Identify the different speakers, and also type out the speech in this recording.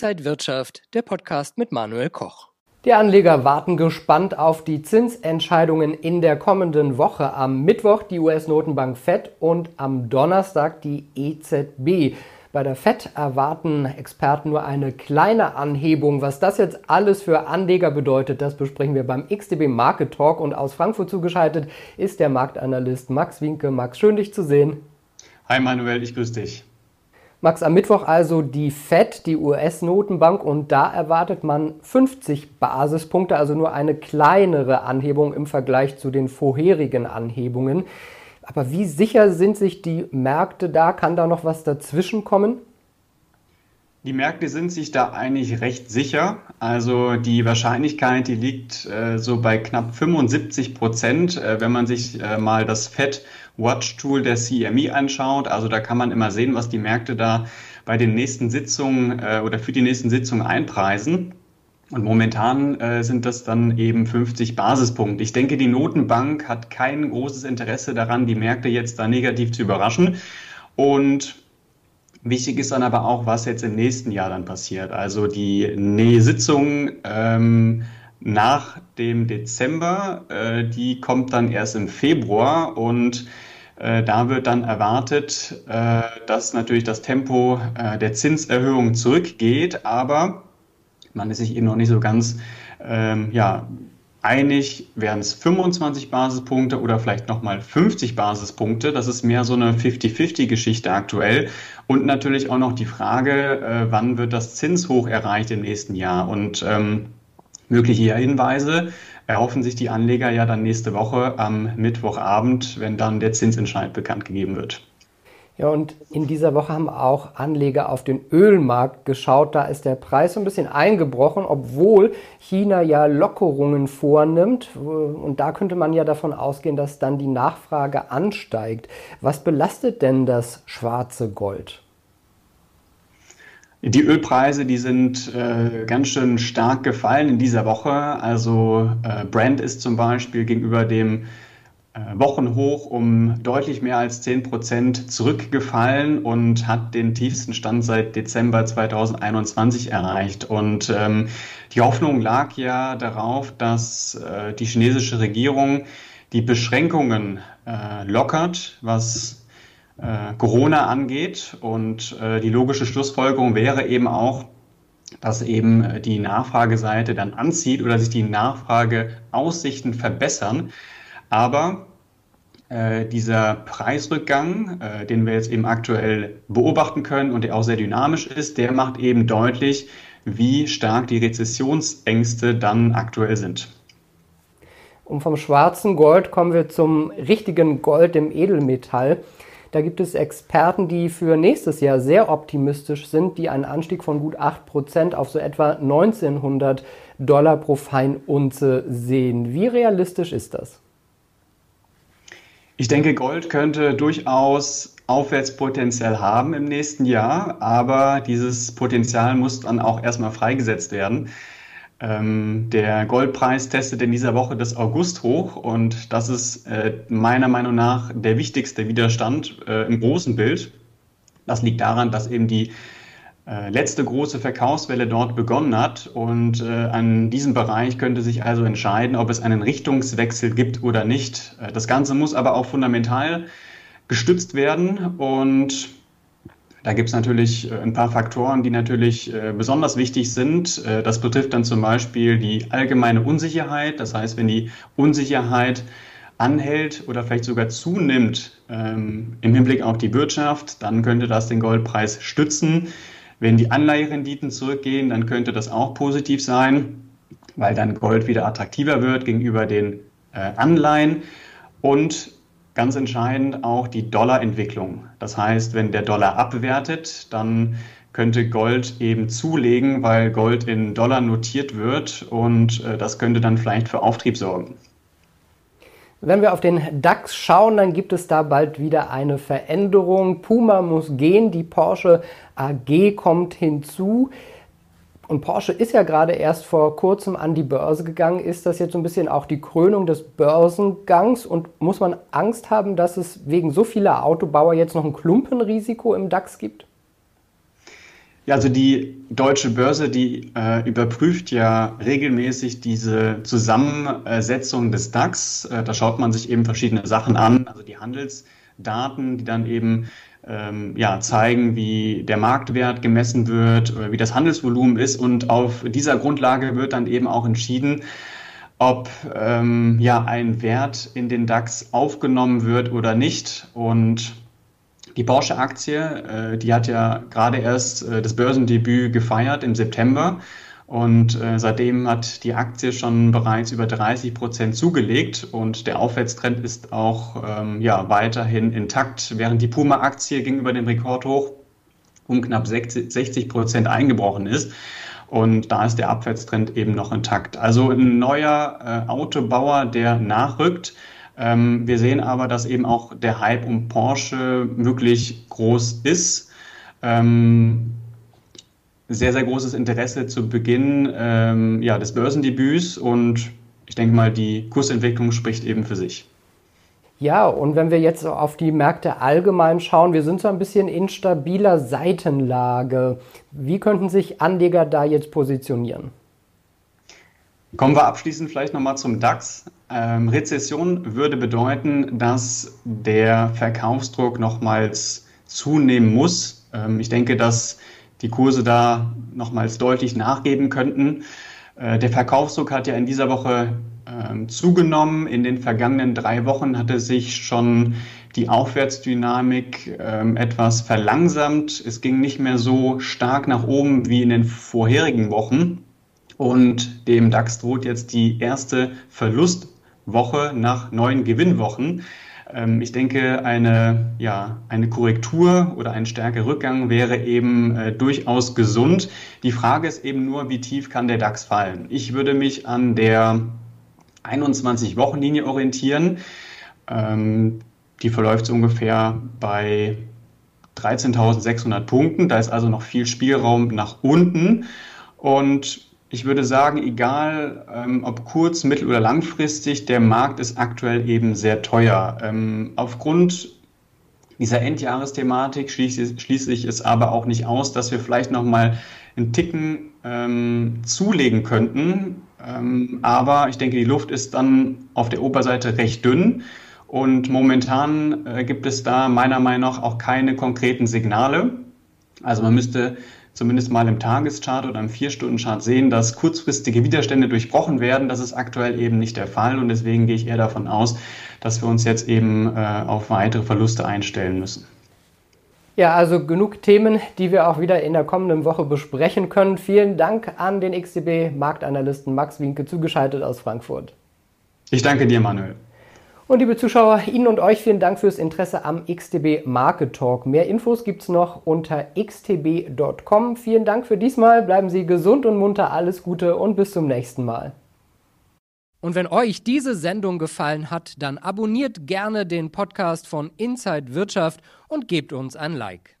Speaker 1: Inside Wirtschaft, der Podcast mit Manuel Koch.
Speaker 2: Die Anleger warten gespannt auf die Zinsentscheidungen in der kommenden Woche. Am Mittwoch die US-Notenbank Fed und am Donnerstag die EZB. Bei der FED erwarten Experten nur eine kleine Anhebung. Was das jetzt alles für Anleger bedeutet, das besprechen wir beim XDB Market Talk. Und aus Frankfurt zugeschaltet ist der Marktanalyst Max Winke. Max, schön dich zu sehen.
Speaker 3: Hi Manuel, ich grüße dich.
Speaker 2: Max, am Mittwoch also die FED, die US-Notenbank, und da erwartet man 50 Basispunkte, also nur eine kleinere Anhebung im Vergleich zu den vorherigen Anhebungen. Aber wie sicher sind sich die Märkte da? Kann da noch was dazwischen kommen?
Speaker 3: Die Märkte sind sich da eigentlich recht sicher. Also die Wahrscheinlichkeit, die liegt äh, so bei knapp 75 Prozent, äh, wenn man sich äh, mal das Fed Watch Tool der CME anschaut. Also da kann man immer sehen, was die Märkte da bei den nächsten Sitzungen äh, oder für die nächsten Sitzungen einpreisen. Und momentan äh, sind das dann eben 50 Basispunkte. Ich denke, die Notenbank hat kein großes Interesse daran, die Märkte jetzt da negativ zu überraschen. Und wichtig ist dann aber auch, was jetzt im nächsten Jahr dann passiert. Also die Sitzung ähm, nach dem Dezember, äh, die kommt dann erst im Februar und äh, da wird dann erwartet, äh, dass natürlich das Tempo äh, der Zinserhöhung zurückgeht, aber man ist sich eben noch nicht so ganz ähm, ja, einig, wären es 25 Basispunkte oder vielleicht nochmal 50 Basispunkte. Das ist mehr so eine 50-50-Geschichte aktuell. Und natürlich auch noch die Frage, äh, wann wird das Zinshoch erreicht im nächsten Jahr? Und ähm, mögliche Hinweise erhoffen sich die Anleger ja dann nächste Woche am Mittwochabend, wenn dann der Zinsentscheid bekannt gegeben wird.
Speaker 2: Ja, und in dieser Woche haben auch Anleger auf den Ölmarkt geschaut. Da ist der Preis so ein bisschen eingebrochen, obwohl China ja Lockerungen vornimmt. Und da könnte man ja davon ausgehen, dass dann die Nachfrage ansteigt. Was belastet denn das schwarze Gold?
Speaker 3: Die Ölpreise, die sind äh, ganz schön stark gefallen in dieser Woche. Also äh, Brent ist zum Beispiel gegenüber dem Wochenhoch um deutlich mehr als 10 Prozent zurückgefallen und hat den tiefsten Stand seit Dezember 2021 erreicht. Und ähm, die Hoffnung lag ja darauf, dass äh, die chinesische Regierung die Beschränkungen äh, lockert, was äh, Corona angeht. Und äh, die logische Schlussfolgerung wäre eben auch, dass eben die Nachfrageseite dann anzieht oder sich die Nachfrageaussichten verbessern. Aber äh, dieser Preisrückgang, äh, den wir jetzt eben aktuell beobachten können und der auch sehr dynamisch ist, der macht eben deutlich, wie stark die Rezessionsängste dann aktuell sind.
Speaker 2: Und vom schwarzen Gold kommen wir zum richtigen Gold, dem Edelmetall. Da gibt es Experten, die für nächstes Jahr sehr optimistisch sind, die einen Anstieg von gut 8% auf so etwa 1900 Dollar pro Feinunze sehen. Wie realistisch ist das?
Speaker 3: Ich denke, Gold könnte durchaus Aufwärtspotenzial haben im nächsten Jahr, aber dieses Potenzial muss dann auch erstmal freigesetzt werden. Ähm, der Goldpreis testet in dieser Woche das August hoch und das ist äh, meiner Meinung nach der wichtigste Widerstand äh, im großen Bild. Das liegt daran, dass eben die letzte große Verkaufswelle dort begonnen hat. Und äh, an diesem Bereich könnte sich also entscheiden, ob es einen Richtungswechsel gibt oder nicht. Äh, das Ganze muss aber auch fundamental gestützt werden. Und da gibt es natürlich äh, ein paar Faktoren, die natürlich äh, besonders wichtig sind. das betrifft dann zum Beispiel die allgemeine Unsicherheit. Das heißt, wenn die Unsicherheit anhält oder vielleicht sogar zunimmt ähm, im Hinblick auf die Wirtschaft, dann könnte das den Goldpreis stützen. Wenn die Anleiherenditen zurückgehen, dann könnte das auch positiv sein, weil dann Gold wieder attraktiver wird gegenüber den äh, Anleihen. Und ganz entscheidend auch die Dollarentwicklung. Das heißt, wenn der Dollar abwertet, dann könnte Gold eben zulegen, weil Gold in Dollar notiert wird und äh, das könnte dann vielleicht für Auftrieb sorgen.
Speaker 2: Wenn wir auf den DAX schauen, dann gibt es da bald wieder eine Veränderung. Puma muss gehen, die Porsche AG kommt hinzu. Und Porsche ist ja gerade erst vor kurzem an die Börse gegangen. Ist das jetzt so ein bisschen auch die Krönung des Börsengangs? Und muss man Angst haben, dass es wegen so vieler Autobauer jetzt noch ein Klumpenrisiko im DAX gibt?
Speaker 3: Ja, also die deutsche Börse, die äh, überprüft ja regelmäßig diese Zusammensetzung des DAX. Äh, da schaut man sich eben verschiedene Sachen an, also die Handelsdaten, die dann eben ähm, ja, zeigen, wie der Marktwert gemessen wird, wie das Handelsvolumen ist. Und auf dieser Grundlage wird dann eben auch entschieden, ob ähm, ja, ein Wert in den DAX aufgenommen wird oder nicht. Und die Porsche-Aktie, äh, die hat ja gerade erst äh, das Börsendebüt gefeiert im September. Und äh, seitdem hat die Aktie schon bereits über 30 Prozent zugelegt und der Aufwärtstrend ist auch ähm, ja, weiterhin intakt, während die Puma-Aktie gegenüber dem Rekordhoch um knapp 60 Prozent eingebrochen ist. Und da ist der Abwärtstrend eben noch intakt. Also ein neuer äh, Autobauer, der nachrückt. Ähm, wir sehen aber, dass eben auch der Hype um Porsche wirklich groß ist. Ähm, sehr, sehr großes Interesse zu Beginn ähm, ja, des Börsendebüts und ich denke mal, die Kursentwicklung spricht eben für sich.
Speaker 2: Ja, und wenn wir jetzt auf die Märkte allgemein schauen, wir sind so ein bisschen in stabiler Seitenlage. Wie könnten sich Anleger da jetzt positionieren?
Speaker 3: Kommen wir abschließend vielleicht nochmal zum DAX. Ähm, Rezession würde bedeuten, dass der Verkaufsdruck nochmals zunehmen muss. Ähm, ich denke, dass die Kurse da nochmals deutlich nachgeben könnten. Äh, der Verkaufsdruck hat ja in dieser Woche ähm, zugenommen. In den vergangenen drei Wochen hatte sich schon die Aufwärtsdynamik ähm, etwas verlangsamt. Es ging nicht mehr so stark nach oben wie in den vorherigen Wochen. Und dem DAX droht jetzt die erste Verlustwoche nach neun Gewinnwochen. Ähm, ich denke, eine, ja, eine Korrektur oder ein stärkerer Rückgang wäre eben äh, durchaus gesund. Die Frage ist eben nur, wie tief kann der DAX fallen? Ich würde mich an der 21-Wochen-Linie orientieren. Ähm, die verläuft so ungefähr bei 13.600 Punkten. Da ist also noch viel Spielraum nach unten. Und ich würde sagen, egal ähm, ob kurz-, mittel- oder langfristig, der Markt ist aktuell eben sehr teuer. Ähm, aufgrund dieser Endjahresthematik schließe, schließe ich es aber auch nicht aus, dass wir vielleicht nochmal einen Ticken ähm, zulegen könnten. Ähm, aber ich denke, die Luft ist dann auf der Oberseite recht dünn. Und momentan äh, gibt es da meiner Meinung nach auch keine konkreten Signale. Also man müsste zumindest mal im Tageschart oder im Vier-Stunden-Chart sehen, dass kurzfristige Widerstände durchbrochen werden. Das ist aktuell eben nicht der Fall und deswegen gehe ich eher davon aus, dass wir uns jetzt eben äh, auf weitere Verluste einstellen müssen.
Speaker 2: Ja, also genug Themen, die wir auch wieder in der kommenden Woche besprechen können. Vielen Dank an den XTB Marktanalysten Max Winke zugeschaltet aus Frankfurt.
Speaker 3: Ich danke dir, Manuel.
Speaker 2: Und liebe Zuschauer, Ihnen und euch vielen Dank fürs Interesse am XTB Market Talk. Mehr Infos gibt es noch unter xtb.com. Vielen Dank für diesmal. Bleiben Sie gesund und munter. Alles Gute und bis zum nächsten Mal.
Speaker 1: Und wenn euch diese Sendung gefallen hat, dann abonniert gerne den Podcast von Inside Wirtschaft und gebt uns ein Like.